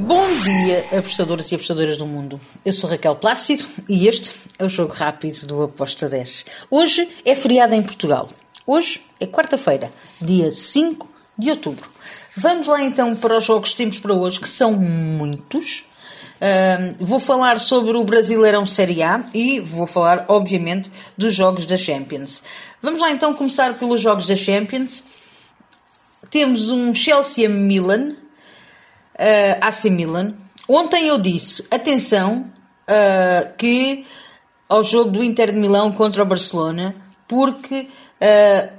Bom dia, apostadores e apostadoras do mundo. Eu sou Raquel Plácido e este é o Jogo Rápido do Aposta 10. Hoje é feriado em Portugal. Hoje é quarta-feira, dia 5 de outubro. Vamos lá então para os jogos que temos para hoje, que são muitos. Uh, vou falar sobre o Brasileirão Série A e vou falar, obviamente, dos jogos da Champions. Vamos lá então começar pelos jogos da Champions. Temos um Chelsea-Milan uh, AC Milan. Ontem eu disse, atenção, uh, que ao jogo do Inter de Milão contra o Barcelona, porque uh,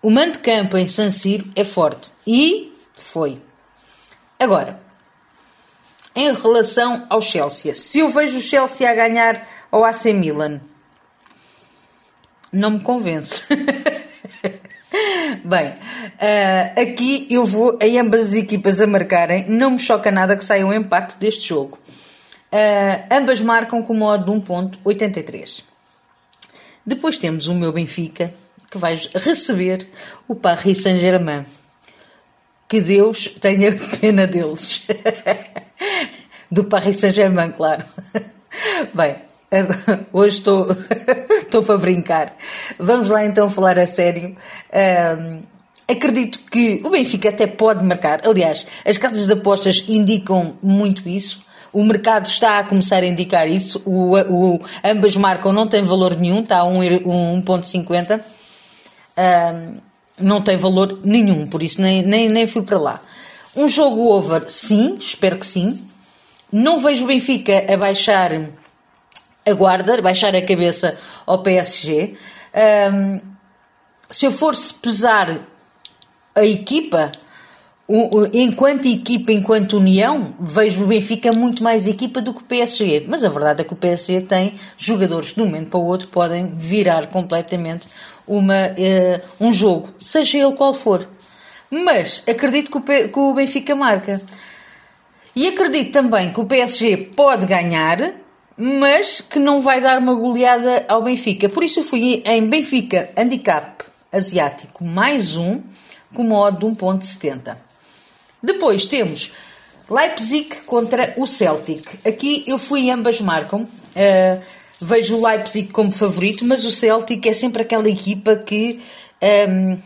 o mando de campo em San Siro é forte. E foi. Agora, em relação ao Chelsea, se eu vejo o Chelsea a ganhar ao AC Milan, não me convence. Bem, uh, aqui eu vou em ambas as equipas a marcarem. Não me choca nada que saia um empate deste jogo. Uh, ambas marcam com modo de 1.83. Depois temos o meu Benfica, que vai receber o Paris Saint-Germain. Que Deus tenha pena deles. Do Paris Saint-Germain, claro. Bem, Hoje estou, estou para brincar. Vamos lá então falar a sério. Um, acredito que o Benfica até pode marcar. Aliás, as casas de apostas indicam muito isso. O mercado está a começar a indicar isso. O, o ambas marcam, não tem valor nenhum, está a 1,50. Um, não tem valor nenhum, por isso nem, nem, nem fui para lá. Um jogo over, sim, espero que sim. Não vejo o Benfica a baixar a guarda, baixar a cabeça ao PSG. Um, se eu fosse pesar a equipa, enquanto equipa, enquanto união, vejo o Benfica muito mais equipa do que o PSG. Mas a verdade é que o PSG tem jogadores que de um momento para o outro podem virar completamente uma, uh, um jogo, seja ele qual for. Mas acredito que o, que o Benfica marca. E acredito também que o PSG pode ganhar, mas que não vai dar uma goleada ao Benfica. Por isso fui em Benfica Handicap Asiático mais um, com modo de 1.70. Depois temos Leipzig contra o Celtic. Aqui eu fui ambas marcam. Uh, vejo o Leipzig como favorito, mas o Celtic é sempre aquela equipa que um, ehm,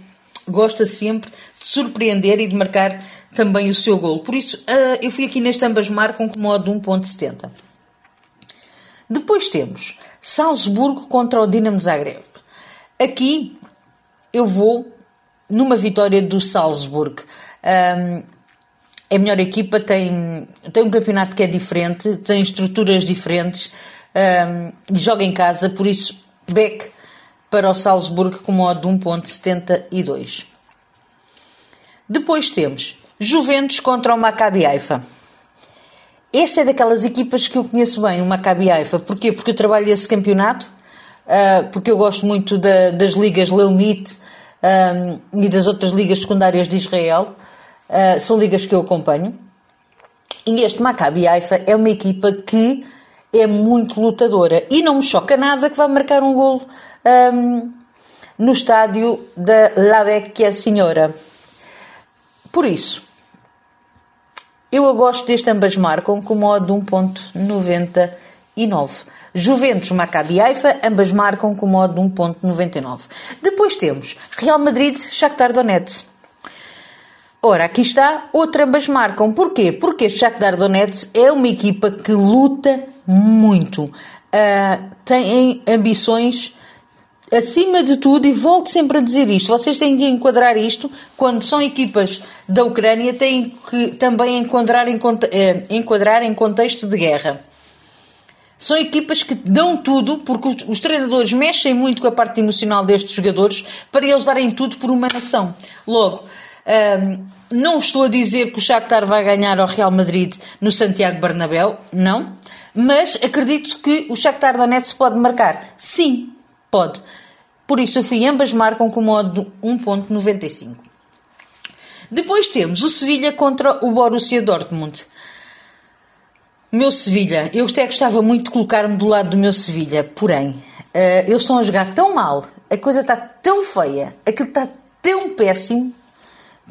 gosta sempre de surpreender e de marcar também o seu gol. Por isso uh, eu fui aqui neste ambas marcam com modo de 1.70. Depois temos Salzburgo contra o Dinamo Zagreb. Aqui eu vou numa vitória do Salzburg. Um, é a melhor equipa, tem, tem um campeonato que é diferente, tem estruturas diferentes um, e joga em casa, por isso, Beck para o Salzburg com modo de 1.72. Depois temos Juventus contra o Maccabi Haifa. Esta é daquelas equipas que eu conheço bem, o Maccabi Haifa. Porquê? Porque eu trabalho esse campeonato, uh, porque eu gosto muito da, das ligas Leumit um, e das outras ligas secundárias de Israel. Uh, são ligas que eu acompanho. E este Maccabi Haifa é uma equipa que é muito lutadora. E não me choca nada que vá marcar um golo um, no estádio da La Vecchia Senhora. Por isso, eu gosto deste ambas marcam com modo de 1.99. Juventus, Maccabi Haifa, ambas marcam com modo de 1.99. Depois temos Real Madrid, Shakhtar Donetsk. Ora, aqui está, outra ambas marcam. Porquê? Porque Shakhtar Donetsk é uma equipa que luta muito. Uh, tem ambições acima de tudo, e volto sempre a dizer isto, vocês têm que enquadrar isto, quando são equipas da Ucrânia, têm que também enquadrar em, eh, enquadrar em contexto de guerra. São equipas que dão tudo, porque os, treinadores mexem muito com a parte emocional destes jogadores para eles darem tudo por uma nação. Logo, um, não estou a dizer que o Shakhtar vai ganhar ao Real Madrid no Santiago Bernabéu, não. Mas acredito que o Shakhtar Donetsk pode marcar. Sim, pode. Por isso, eu fui ambas marcam com modo 1.95. Depois temos o Sevilha contra o Borussia Dortmund. Meu Sevilha, eu até gostava muito de colocar-me do lado do meu Sevilha, porém, uh, eles estão a jogar tão mal, a coisa está tão feia, aquilo está tão péssimo,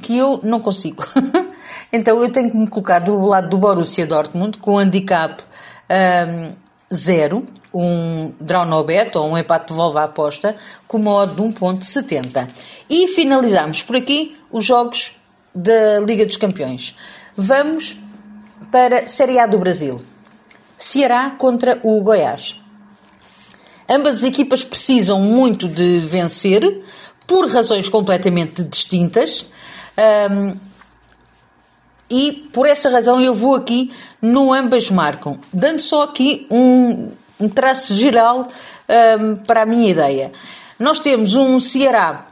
que eu não consigo. Então eu tenho que me colocar do lado do Borussia Dortmund com handicap um, zero, um draw no bet ou um empate de volva à aposta com modo de 1.70. E finalizamos por aqui os jogos da Liga dos Campeões. Vamos para Série A do Brasil. Ceará contra o Goiás. Ambas as equipas precisam muito de vencer por razões completamente distintas. Um, e por essa razão eu vou aqui no ambas marcam, dando só aqui um, um traço geral um, para a minha ideia. Nós temos um Ceará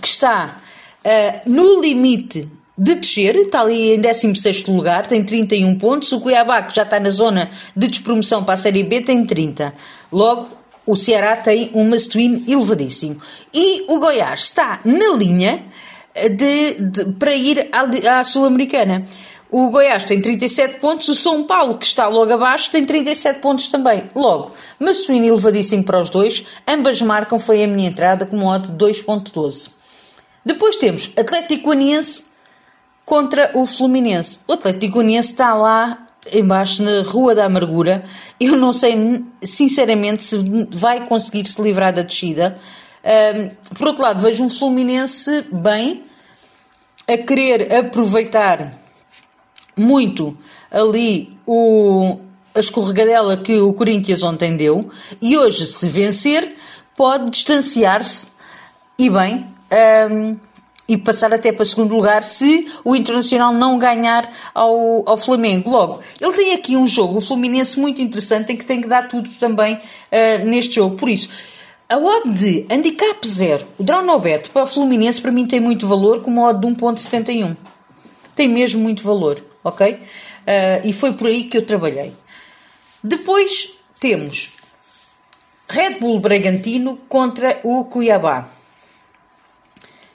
que está uh, no limite de descer, está ali em 16 lugar, tem 31 pontos. O Cuiabá, que já está na zona de despromoção para a Série B, tem 30. Logo, o Ceará tem um must-win elevadíssimo. E o Goiás está na linha de, de para ir à, à Sul-Americana. O Goiás tem 37 pontos, o São Paulo, que está logo abaixo, tem 37 pontos também. Logo, must-win elevadíssimo para os dois, ambas marcam, foi a minha entrada com modo de 2.12. Depois temos Atlético Goianiense contra o Fluminense. O Atlético Goianiense está lá embaixo na Rua da Amargura. Eu não sei, sinceramente, se vai conseguir se livrar da descida. Um, por outro lado, vejo um Fluminense bem a querer aproveitar muito ali o, a escorregadela que o Corinthians ontem deu e hoje, se vencer, pode distanciar-se e bem. Um, e passar até para segundo lugar se o Internacional não ganhar ao, ao Flamengo. Logo, ele tem aqui um jogo, o Fluminense, muito interessante, em que tem que dar tudo também uh, neste jogo. Por isso, a odd de handicap zero, o draw no para o Fluminense, para mim tem muito valor, como a odd de 1.71. Tem mesmo muito valor, ok? Uh, e foi por aí que eu trabalhei. Depois temos Red Bull Bragantino contra o Cuiabá.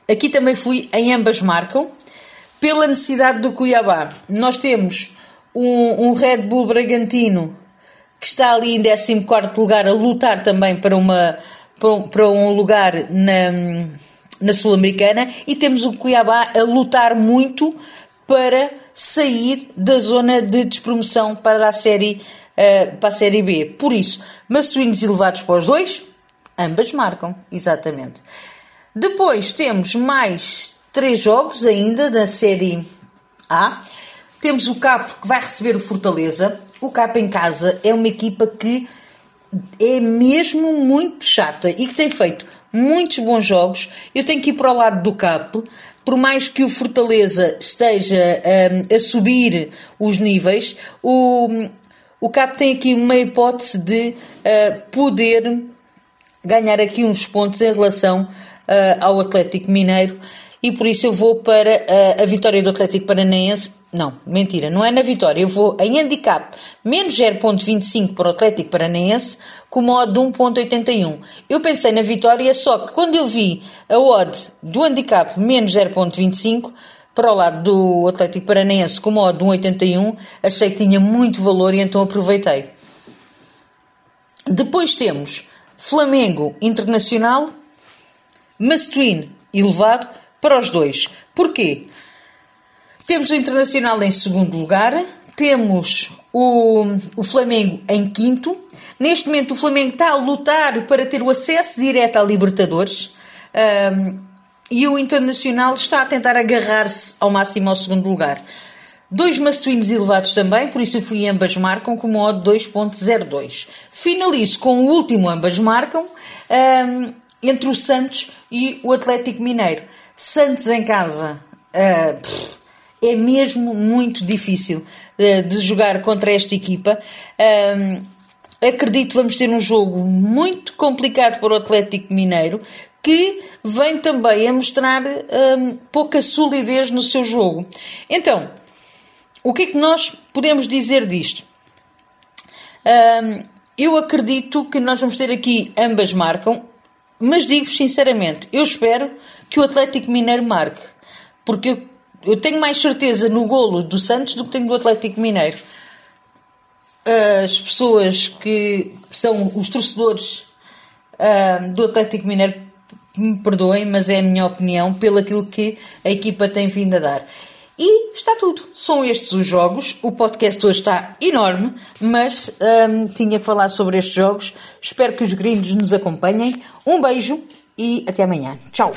Aqui também fui, em ambas marcam, pela necessidade do Cuiabá. Nós temos um, um Red Bull Bragantino que está ali em 14 lugar a lutar também para, uma, para, um, para um lugar na, na Sul-Americana e temos o Cuiabá a lutar muito para sair da zona de despromoção para a série, uh, para a série B. Por isso, massuínos elevados para os dois, ambas marcam, exatamente. Depois temos mais três jogos ainda da série A. Temos o Capo que vai receber o Fortaleza. O Capo em casa é uma equipa que é mesmo muito chata e que tem feito muitos bons jogos. Eu tenho que ir para o lado do Capo, por mais que o Fortaleza esteja um, a subir os níveis, o, o Capo tem aqui uma hipótese de uh, poder ganhar aqui uns pontos em relação uh, ao Atlético Mineiro e por isso eu vou para uh, a vitória do Atlético Paranaense. Não, mentira, não é na vitória. Eu vou em handicap menos 0.25 para o Atlético Paranaense com modo de 1.81. Eu pensei na vitória, só que quando eu vi a odd do handicap menos 0.25 para o lado do Atlético Paranaense com modo de 1.81, achei que tinha muito valor e então aproveitei. Depois temos Flamengo Internacional must-win elevado para os dois. Porquê? Temos o Internacional em segundo lugar, temos o, o Flamengo em quinto. Neste momento, o Flamengo está a lutar para ter o acesso direto à Libertadores. Um, e o Internacional está a tentar agarrar-se ao máximo ao segundo lugar. Dois must-wins elevados também, por isso eu fui ambas marcam com modo 2.02. Finalizo com o último ambas marcam. Um, entre o Santos e o Atlético Mineiro. Santos em casa uh, pff, é mesmo muito difícil uh, de jogar contra esta equipa. Um, acredito que vamos ter um jogo muito complicado para o Atlético Mineiro que vem também a mostrar um, pouca solidez no seu jogo. Então, o que é que nós podemos dizer disto? Um, eu acredito que nós vamos ter aqui ambas marcam. Mas digo-vos sinceramente, eu espero que o Atlético Mineiro marque. Porque eu, eu tenho mais certeza no golo do Santos do que tenho do Atlético Mineiro. As pessoas que são os torcedores uh, do Atlético Mineiro me perdoem, mas é a minha opinião pelo aquilo que a equipa tem vindo a dar. E está tudo. São estes os jogos. O podcast hoje está enorme, mas hum, tinha que falar sobre estes jogos. Espero que os gringos nos acompanhem. Um beijo e até amanhã. Tchau.